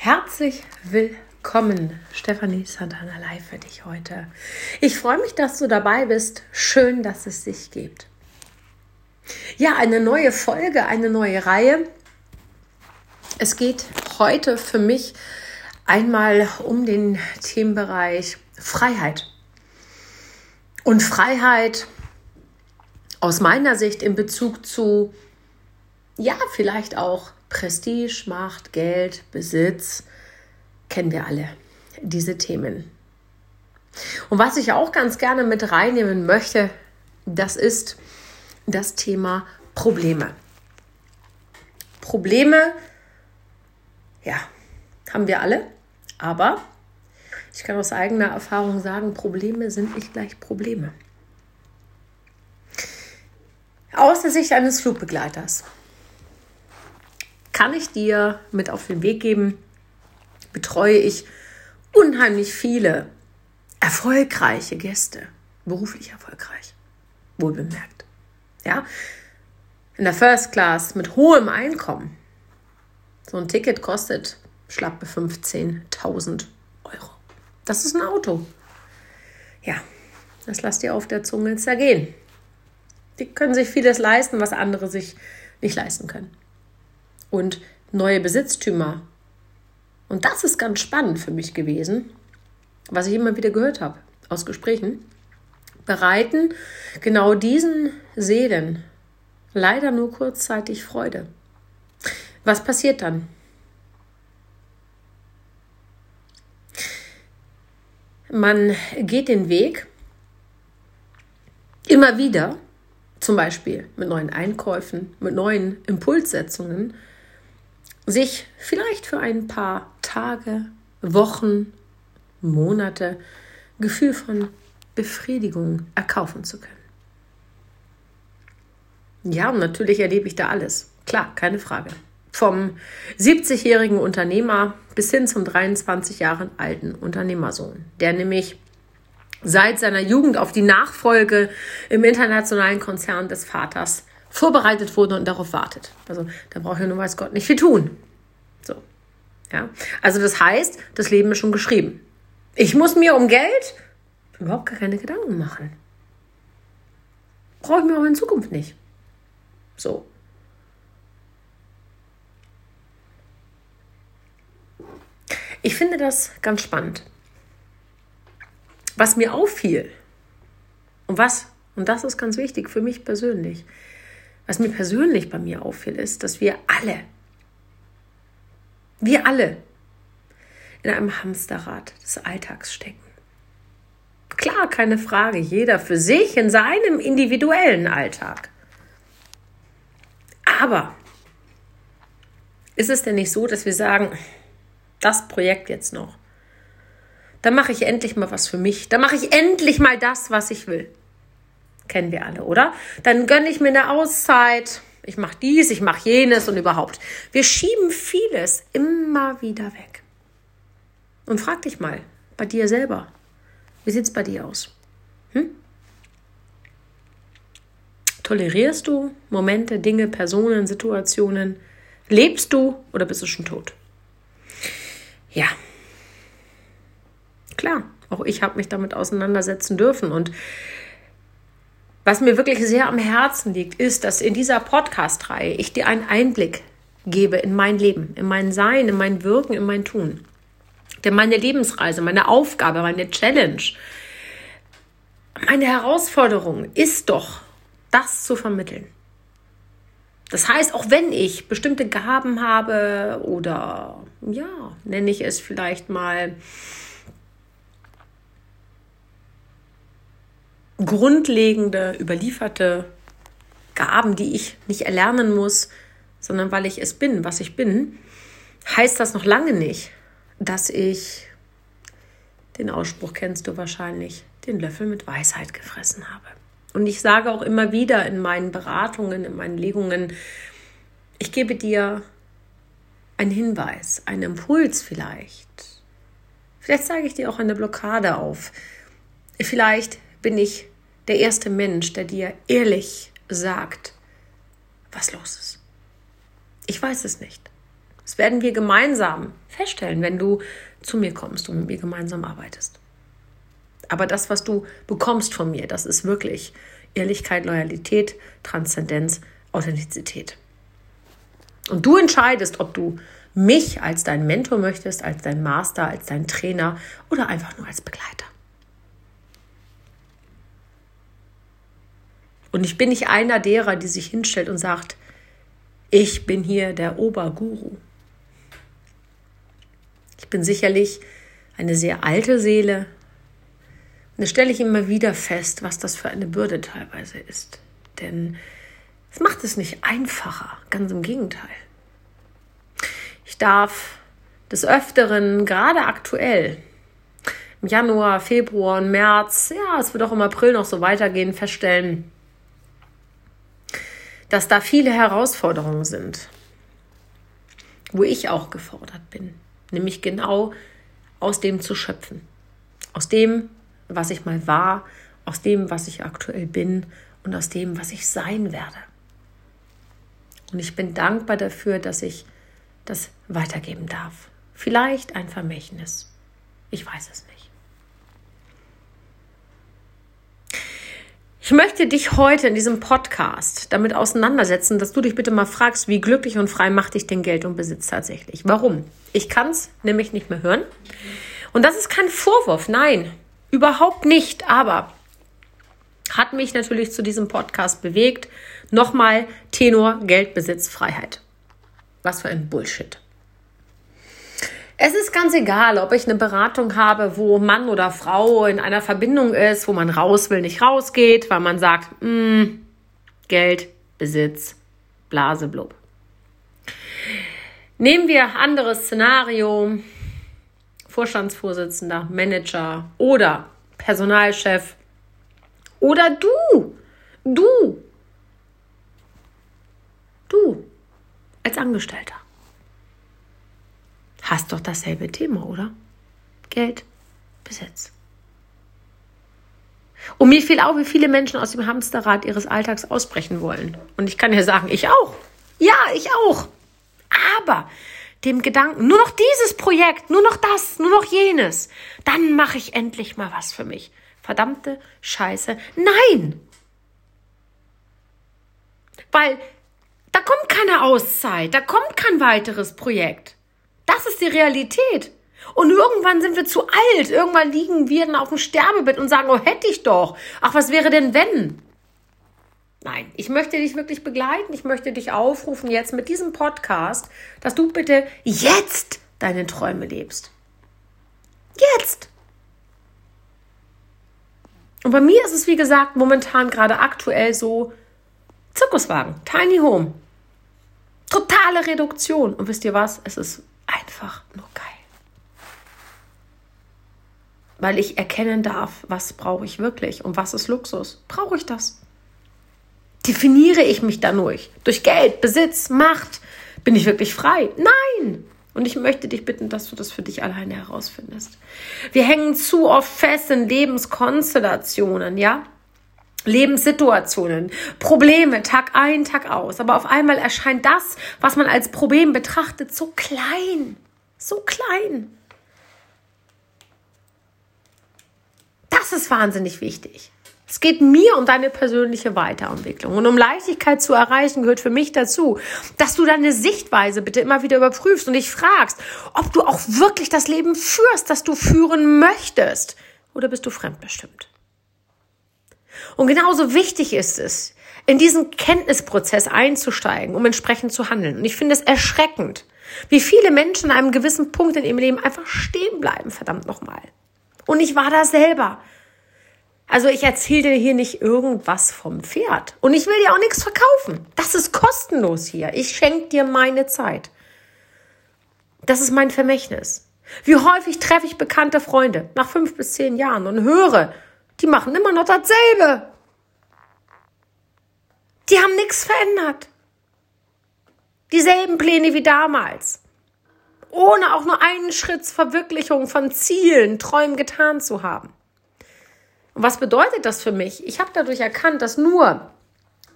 Herzlich willkommen, Stefanie Santana live für dich heute. Ich freue mich, dass du dabei bist. Schön, dass es dich gibt. Ja, eine neue Folge, eine neue Reihe. Es geht heute für mich einmal um den Themenbereich Freiheit. Und Freiheit aus meiner Sicht in Bezug zu, ja, vielleicht auch Prestige, Macht, Geld, Besitz, kennen wir alle diese Themen. Und was ich auch ganz gerne mit reinnehmen möchte, das ist das Thema Probleme. Probleme, ja, haben wir alle, aber ich kann aus eigener Erfahrung sagen, Probleme sind nicht gleich Probleme. Aus der Sicht eines Flugbegleiters kann ich dir mit auf den Weg geben, betreue ich unheimlich viele erfolgreiche Gäste, beruflich erfolgreich, wohlbemerkt. Ja, in der First Class mit hohem Einkommen. So ein Ticket kostet schlappe 15.000 Euro. Das ist ein Auto. Ja, das lasst ihr auf der Zunge zergehen. Die können sich vieles leisten, was andere sich nicht leisten können und neue Besitztümer. Und das ist ganz spannend für mich gewesen, was ich immer wieder gehört habe aus Gesprächen, bereiten genau diesen Seelen leider nur kurzzeitig Freude. Was passiert dann? Man geht den Weg immer wieder, zum Beispiel mit neuen Einkäufen, mit neuen Impulssetzungen, sich vielleicht für ein paar Tage, Wochen, Monate Gefühl von Befriedigung erkaufen zu können. Ja, und natürlich erlebe ich da alles. Klar, keine Frage. Vom 70-jährigen Unternehmer bis hin zum 23 Jahre alten Unternehmersohn, der nämlich seit seiner Jugend auf die Nachfolge im internationalen Konzern des Vaters vorbereitet wurde und darauf wartet. Also da braucht er nur weiß Gott nicht viel tun. So. Ja. Also das heißt, das Leben ist schon geschrieben. Ich muss mir um Geld überhaupt gar keine Gedanken machen. Brauche ich mir auch in Zukunft nicht. So. Ich finde das ganz spannend. Was mir auffiel und was, und das ist ganz wichtig für mich persönlich, was mir persönlich bei mir auffiel, ist, dass wir alle, wir alle in einem Hamsterrad des Alltags stecken. Klar, keine Frage, jeder für sich in seinem individuellen Alltag. Aber ist es denn nicht so, dass wir sagen, das Projekt jetzt noch, da mache ich endlich mal was für mich, da mache ich endlich mal das, was ich will. Kennen wir alle, oder? Dann gönne ich mir eine Auszeit. Ich mache dies, ich mache jenes und überhaupt. Wir schieben vieles immer wieder weg. Und frag dich mal, bei dir selber, wie sieht es bei dir aus? Hm? Tolerierst du Momente, Dinge, Personen, Situationen? Lebst du oder bist du schon tot? Ja, klar, auch ich habe mich damit auseinandersetzen dürfen und was mir wirklich sehr am Herzen liegt, ist, dass in dieser Podcast-Reihe ich dir einen Einblick gebe in mein Leben, in mein Sein, in mein Wirken, in mein Tun. Denn meine Lebensreise, meine Aufgabe, meine Challenge, meine Herausforderung ist doch, das zu vermitteln. Das heißt, auch wenn ich bestimmte Gaben habe oder ja, nenne ich es vielleicht mal grundlegende, überlieferte Gaben, die ich nicht erlernen muss, sondern weil ich es bin, was ich bin, heißt das noch lange nicht, dass ich, den Ausspruch kennst du wahrscheinlich, den Löffel mit Weisheit gefressen habe. Und ich sage auch immer wieder in meinen Beratungen, in meinen Legungen, ich gebe dir einen Hinweis, einen Impuls vielleicht. Vielleicht zeige ich dir auch eine Blockade auf. Vielleicht bin ich der erste Mensch, der dir ehrlich sagt, was los ist. Ich weiß es nicht. Das werden wir gemeinsam feststellen, wenn du zu mir kommst und mit mir gemeinsam arbeitest. Aber das, was du bekommst von mir, das ist wirklich Ehrlichkeit, Loyalität, Transzendenz, Authentizität. Und du entscheidest, ob du mich als dein Mentor möchtest, als dein Master, als dein Trainer oder einfach nur als Begleiter. Und ich bin nicht einer derer, die sich hinstellt und sagt, ich bin hier der Oberguru. Ich bin sicherlich eine sehr alte Seele. Und da stelle ich immer wieder fest, was das für eine Bürde teilweise ist. Denn es macht es nicht einfacher, ganz im Gegenteil. Ich darf des Öfteren, gerade aktuell, im Januar, Februar und März, ja, es wird auch im April noch so weitergehen, feststellen, dass da viele Herausforderungen sind, wo ich auch gefordert bin, nämlich genau aus dem zu schöpfen, aus dem, was ich mal war, aus dem, was ich aktuell bin und aus dem, was ich sein werde. Und ich bin dankbar dafür, dass ich das weitergeben darf. Vielleicht ein Vermächtnis. Ich weiß es nicht. Ich möchte dich heute in diesem Podcast damit auseinandersetzen, dass du dich bitte mal fragst, wie glücklich und frei macht dich denn Geld und Besitz tatsächlich? Warum? Ich kann es nämlich nicht mehr hören. Und das ist kein Vorwurf, nein, überhaupt nicht. Aber hat mich natürlich zu diesem Podcast bewegt. Nochmal Tenor Geld, Besitz, Freiheit. Was für ein Bullshit. Es ist ganz egal, ob ich eine Beratung habe, wo Mann oder Frau in einer Verbindung ist, wo man raus will, nicht rausgeht, weil man sagt, mm, Geld, Besitz, Blase, blub. Nehmen wir anderes Szenario. Vorstandsvorsitzender, Manager oder Personalchef oder du, du, du als Angestellter hast doch dasselbe Thema, oder? Geld, Besitz. Und mir fiel auch, wie viele Menschen aus dem Hamsterrad ihres Alltags ausbrechen wollen. Und ich kann dir sagen, ich auch. Ja, ich auch. Aber dem Gedanken, nur noch dieses Projekt, nur noch das, nur noch jenes, dann mache ich endlich mal was für mich. Verdammte Scheiße. Nein! Weil da kommt keine Auszeit, da kommt kein weiteres Projekt. Das ist die Realität. Und irgendwann sind wir zu alt. Irgendwann liegen wir dann auf dem Sterbebett und sagen, oh, hätte ich doch. Ach, was wäre denn wenn? Nein, ich möchte dich wirklich begleiten. Ich möchte dich aufrufen jetzt mit diesem Podcast, dass du bitte jetzt deine Träume lebst. Jetzt. Und bei mir ist es, wie gesagt, momentan gerade aktuell so Zirkuswagen, Tiny Home. Totale Reduktion. Und wisst ihr was? Es ist einfach nur geil. Weil ich erkennen darf, was brauche ich wirklich und was ist Luxus. Brauche ich das? Definiere ich mich dadurch? Durch Geld, Besitz, Macht? Bin ich wirklich frei? Nein! Und ich möchte dich bitten, dass du das für dich alleine herausfindest. Wir hängen zu oft fest in Lebenskonstellationen, ja? Lebenssituationen, Probleme, Tag ein, Tag aus. Aber auf einmal erscheint das, was man als Problem betrachtet, so klein. So klein. Das ist wahnsinnig wichtig. Es geht mir um deine persönliche Weiterentwicklung. Und um Leichtigkeit zu erreichen, gehört für mich dazu, dass du deine Sichtweise bitte immer wieder überprüfst und dich fragst, ob du auch wirklich das Leben führst, das du führen möchtest. Oder bist du fremdbestimmt? Und genauso wichtig ist es, in diesen Kenntnisprozess einzusteigen, um entsprechend zu handeln. Und ich finde es erschreckend, wie viele Menschen an einem gewissen Punkt in ihrem Leben einfach stehen bleiben, verdammt nochmal. Und ich war da selber. Also ich erzähle dir hier nicht irgendwas vom Pferd. Und ich will dir auch nichts verkaufen. Das ist kostenlos hier. Ich schenke dir meine Zeit. Das ist mein Vermächtnis. Wie häufig treffe ich bekannte Freunde nach fünf bis zehn Jahren und höre, die machen immer noch dasselbe. Die haben nichts verändert. Dieselben Pläne wie damals. Ohne auch nur einen Schritt zur Verwirklichung von Zielen, Träumen getan zu haben. Und was bedeutet das für mich? Ich habe dadurch erkannt, dass nur,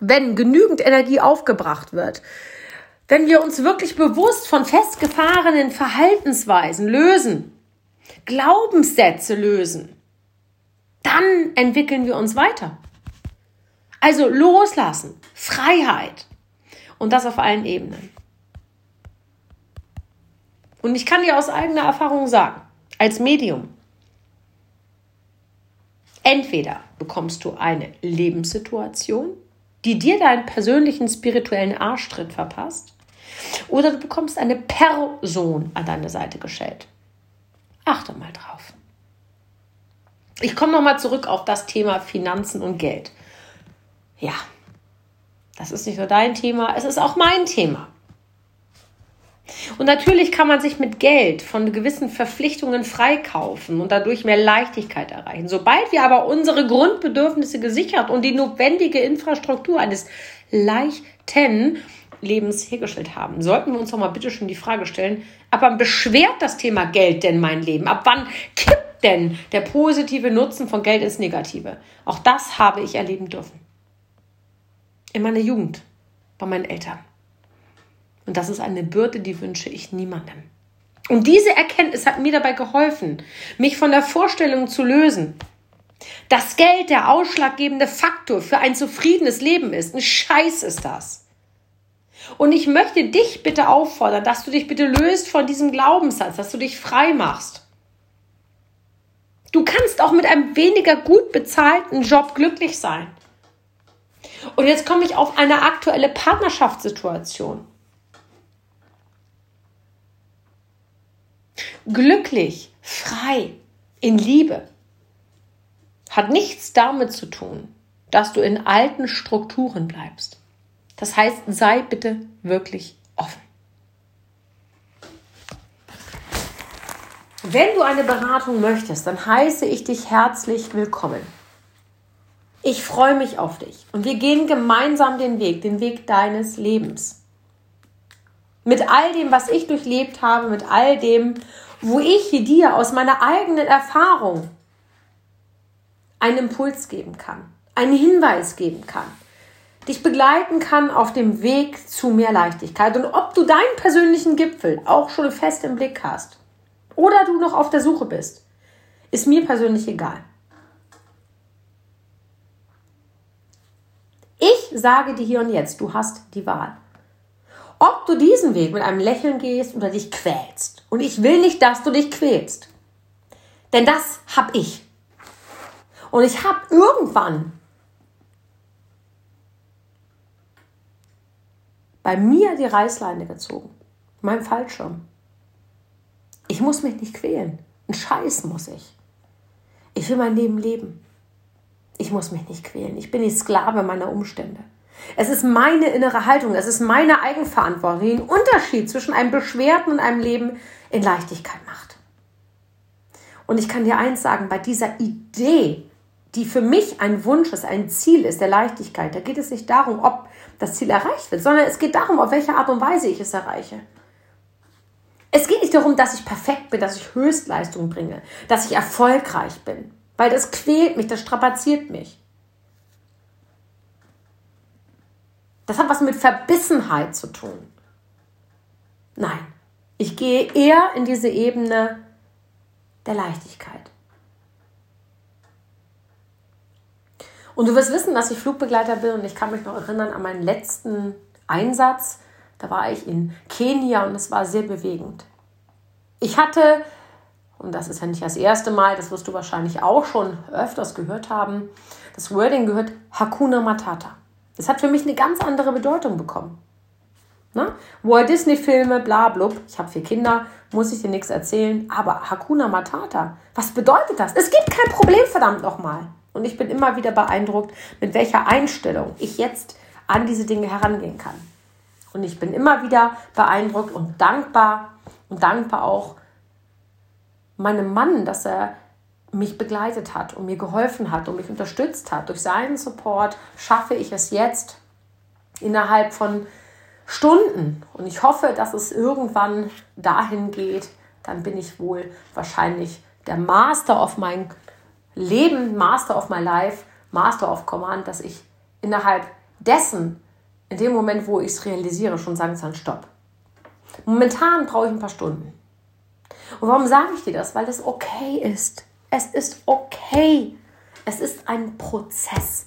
wenn genügend Energie aufgebracht wird, wenn wir uns wirklich bewusst von festgefahrenen Verhaltensweisen lösen, Glaubenssätze lösen, dann entwickeln wir uns weiter. Also loslassen, Freiheit und das auf allen Ebenen. Und ich kann dir aus eigener Erfahrung sagen, als Medium, entweder bekommst du eine Lebenssituation, die dir deinen persönlichen spirituellen Arschtritt verpasst, oder du bekommst eine Person an deine Seite gestellt. Achte mal drauf. Ich komme nochmal zurück auf das Thema Finanzen und Geld. Ja, das ist nicht nur dein Thema, es ist auch mein Thema. Und natürlich kann man sich mit Geld von gewissen Verpflichtungen freikaufen und dadurch mehr Leichtigkeit erreichen. Sobald wir aber unsere Grundbedürfnisse gesichert und die notwendige Infrastruktur eines leichten Lebens hergestellt haben, sollten wir uns doch mal bitte schon die Frage stellen, ab wann beschwert das Thema Geld denn mein Leben? Ab wann kippt denn der positive Nutzen von Geld ins Negative? Auch das habe ich erleben dürfen. In meiner Jugend bei meinen Eltern. Und das ist eine Bürde, die wünsche ich niemandem. Und diese Erkenntnis hat mir dabei geholfen, mich von der Vorstellung zu lösen, dass Geld der ausschlaggebende Faktor für ein zufriedenes Leben ist. Ein Scheiß ist das. Und ich möchte dich bitte auffordern, dass du dich bitte löst von diesem Glaubenssatz, dass du dich frei machst. Du kannst auch mit einem weniger gut bezahlten Job glücklich sein. Und jetzt komme ich auf eine aktuelle Partnerschaftssituation. glücklich, frei, in Liebe, hat nichts damit zu tun, dass du in alten Strukturen bleibst. Das heißt, sei bitte wirklich offen. Wenn du eine Beratung möchtest, dann heiße ich dich herzlich willkommen. Ich freue mich auf dich und wir gehen gemeinsam den Weg, den Weg deines Lebens. Mit all dem, was ich durchlebt habe, mit all dem, wo ich dir aus meiner eigenen Erfahrung einen Impuls geben kann, einen Hinweis geben kann, dich begleiten kann auf dem Weg zu mehr Leichtigkeit. Und ob du deinen persönlichen Gipfel auch schon fest im Blick hast oder du noch auf der Suche bist, ist mir persönlich egal. Ich sage dir hier und jetzt, du hast die Wahl ob du diesen Weg mit einem Lächeln gehst oder dich quälst. Und ich will nicht, dass du dich quälst. Denn das habe ich. Und ich habe irgendwann bei mir die Reißleine gezogen. Mein Fallschirm. Ich muss mich nicht quälen. Ein Scheiß muss ich. Ich will mein Leben leben. Ich muss mich nicht quälen. Ich bin die Sklave meiner Umstände. Es ist meine innere Haltung, es ist meine Eigenverantwortung, die einen Unterschied zwischen einem Beschwerten und einem Leben in Leichtigkeit macht. Und ich kann dir eins sagen, bei dieser Idee, die für mich ein Wunsch ist, ein Ziel ist der Leichtigkeit, da geht es nicht darum, ob das Ziel erreicht wird, sondern es geht darum, auf welche Art und Weise ich es erreiche. Es geht nicht darum, dass ich perfekt bin, dass ich Höchstleistung bringe, dass ich erfolgreich bin, weil das quält mich, das strapaziert mich. Das hat was mit Verbissenheit zu tun. Nein, ich gehe eher in diese Ebene der Leichtigkeit. Und du wirst wissen, dass ich Flugbegleiter bin und ich kann mich noch erinnern an meinen letzten Einsatz. Da war ich in Kenia und es war sehr bewegend. Ich hatte, und das ist ja nicht das erste Mal, das wirst du wahrscheinlich auch schon öfters gehört haben, das Wording gehört Hakuna Matata. Das hat für mich eine ganz andere Bedeutung bekommen. Ne? Walt Disney-Filme, bla blub. Ich habe vier Kinder, muss ich dir nichts erzählen. Aber Hakuna Matata, was bedeutet das? Es gibt kein Problem, verdammt nochmal. Und ich bin immer wieder beeindruckt, mit welcher Einstellung ich jetzt an diese Dinge herangehen kann. Und ich bin immer wieder beeindruckt und dankbar und dankbar auch meinem Mann, dass er mich begleitet hat und mir geholfen hat und mich unterstützt hat. Durch seinen Support schaffe ich es jetzt innerhalb von Stunden. Und ich hoffe, dass es irgendwann dahin geht. Dann bin ich wohl wahrscheinlich der Master of mein Leben, Master of my Life, Master of Command, dass ich innerhalb dessen in dem Moment, wo ich es realisiere, schon sagen kann, stopp. Momentan brauche ich ein paar Stunden. Und warum sage ich dir das? Weil es okay ist. Es ist okay. Es ist ein Prozess.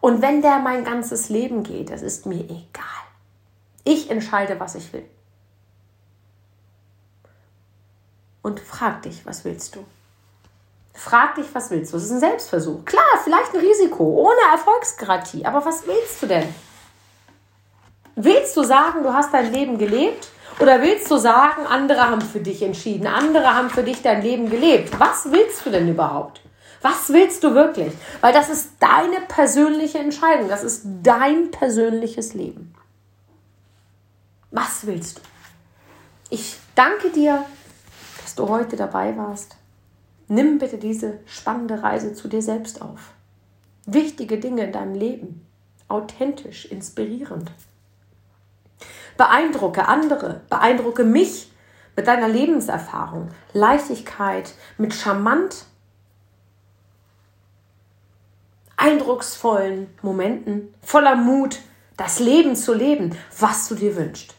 Und wenn der mein ganzes Leben geht, das ist mir egal. Ich entscheide, was ich will. Und frag dich, was willst du? Frag dich, was willst du? Das ist ein Selbstversuch. Klar, vielleicht ein Risiko, ohne Erfolgsgarantie. Aber was willst du denn? Willst du sagen, du hast dein Leben gelebt? Oder willst du sagen, andere haben für dich entschieden, andere haben für dich dein Leben gelebt? Was willst du denn überhaupt? Was willst du wirklich? Weil das ist deine persönliche Entscheidung, das ist dein persönliches Leben. Was willst du? Ich danke dir, dass du heute dabei warst. Nimm bitte diese spannende Reise zu dir selbst auf. Wichtige Dinge in deinem Leben. Authentisch, inspirierend. Beeindrucke andere, beeindrucke mich mit deiner Lebenserfahrung, Leichtigkeit, mit charmant eindrucksvollen Momenten, voller Mut, das Leben zu leben, was du dir wünschst.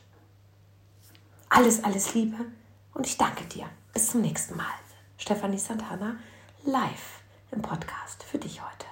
Alles, alles Liebe und ich danke dir. Bis zum nächsten Mal. Stefanie Santana live im Podcast für dich heute.